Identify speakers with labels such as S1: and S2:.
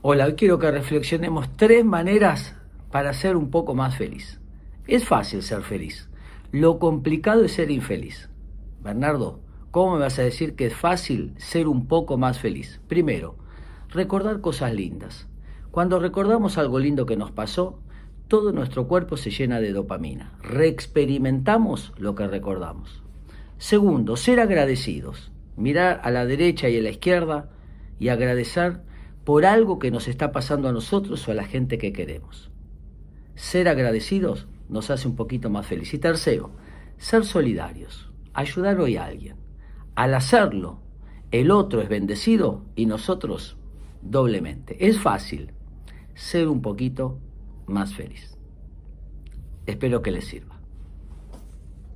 S1: Hola, hoy quiero que reflexionemos tres maneras para ser un poco más feliz. Es fácil ser feliz. Lo complicado es ser infeliz. Bernardo, ¿cómo me vas a decir que es fácil ser un poco más feliz? Primero, recordar cosas lindas. Cuando recordamos algo lindo que nos pasó, todo nuestro cuerpo se llena de dopamina. Reexperimentamos lo que recordamos. Segundo, ser agradecidos. Mirar a la derecha y a la izquierda y agradecer por algo que nos está pasando a nosotros o a la gente que queremos. Ser agradecidos nos hace un poquito más felices. Y tercero, ser solidarios, ayudar hoy a alguien. Al hacerlo, el otro es bendecido y nosotros doblemente. Es fácil ser un poquito más feliz. Espero que les sirva.